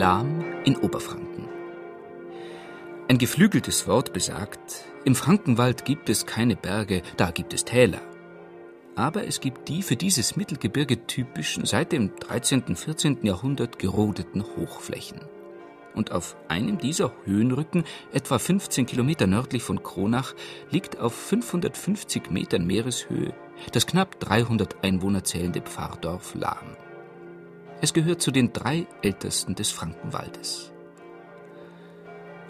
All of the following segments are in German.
Lahm in Oberfranken. Ein geflügeltes Wort besagt, im Frankenwald gibt es keine Berge, da gibt es Täler. Aber es gibt die für dieses Mittelgebirge typischen, seit dem 13. und 14. Jahrhundert gerodeten Hochflächen. Und auf einem dieser Höhenrücken, etwa 15 Kilometer nördlich von Kronach, liegt auf 550 Metern Meereshöhe das knapp 300 Einwohner zählende Pfarrdorf Lahm. Es gehört zu den drei ältesten des Frankenwaldes.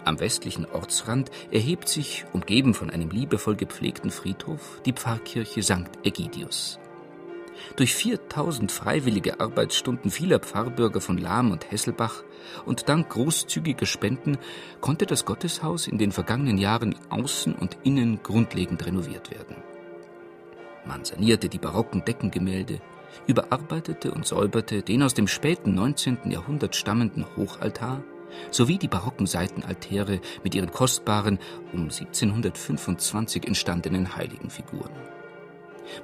Am westlichen Ortsrand erhebt sich, umgeben von einem liebevoll gepflegten Friedhof, die Pfarrkirche St. Egidius. Durch 4000 freiwillige Arbeitsstunden vieler Pfarrbürger von Lahm und Hesselbach und dank großzügiger Spenden konnte das Gotteshaus in den vergangenen Jahren außen und innen grundlegend renoviert werden. Man sanierte die barocken Deckengemälde, überarbeitete und säuberte den aus dem späten 19. Jahrhundert stammenden Hochaltar sowie die barocken Seitenaltäre mit ihren kostbaren, um 1725 entstandenen Heiligenfiguren.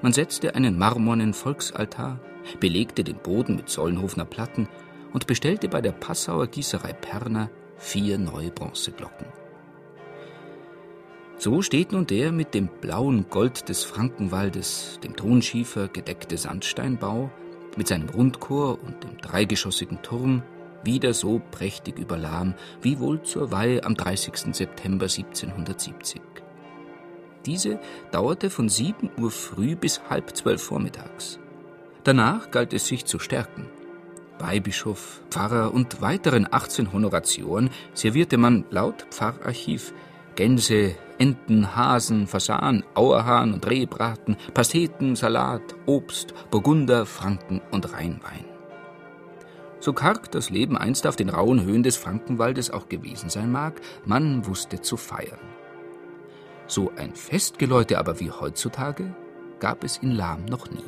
Man setzte einen marmornen Volksaltar, belegte den Boden mit Sollenhofener Platten und bestellte bei der Passauer Gießerei Perner vier neue Bronzeglocken. So steht nun der mit dem blauen Gold des Frankenwaldes, dem Tonschiefer gedeckte Sandsteinbau, mit seinem Rundchor und dem dreigeschossigen Turm wieder so prächtig über Lahm wie wohl zur Weihe am 30. September 1770. Diese dauerte von 7 Uhr früh bis halb zwölf vormittags. Danach galt es sich zu stärken. Weihbischof, Pfarrer und weiteren 18 Honoratioren servierte man laut Pfarrarchiv Gänse, Enten, Hasen, Fasan, Auerhahn und Rehbraten, Pasteten, Salat, Obst, Burgunder, Franken und Rheinwein. So karg das Leben einst auf den rauen Höhen des Frankenwaldes auch gewesen sein mag, man wusste zu feiern. So ein Festgeläute aber wie heutzutage gab es in Lahm noch nie.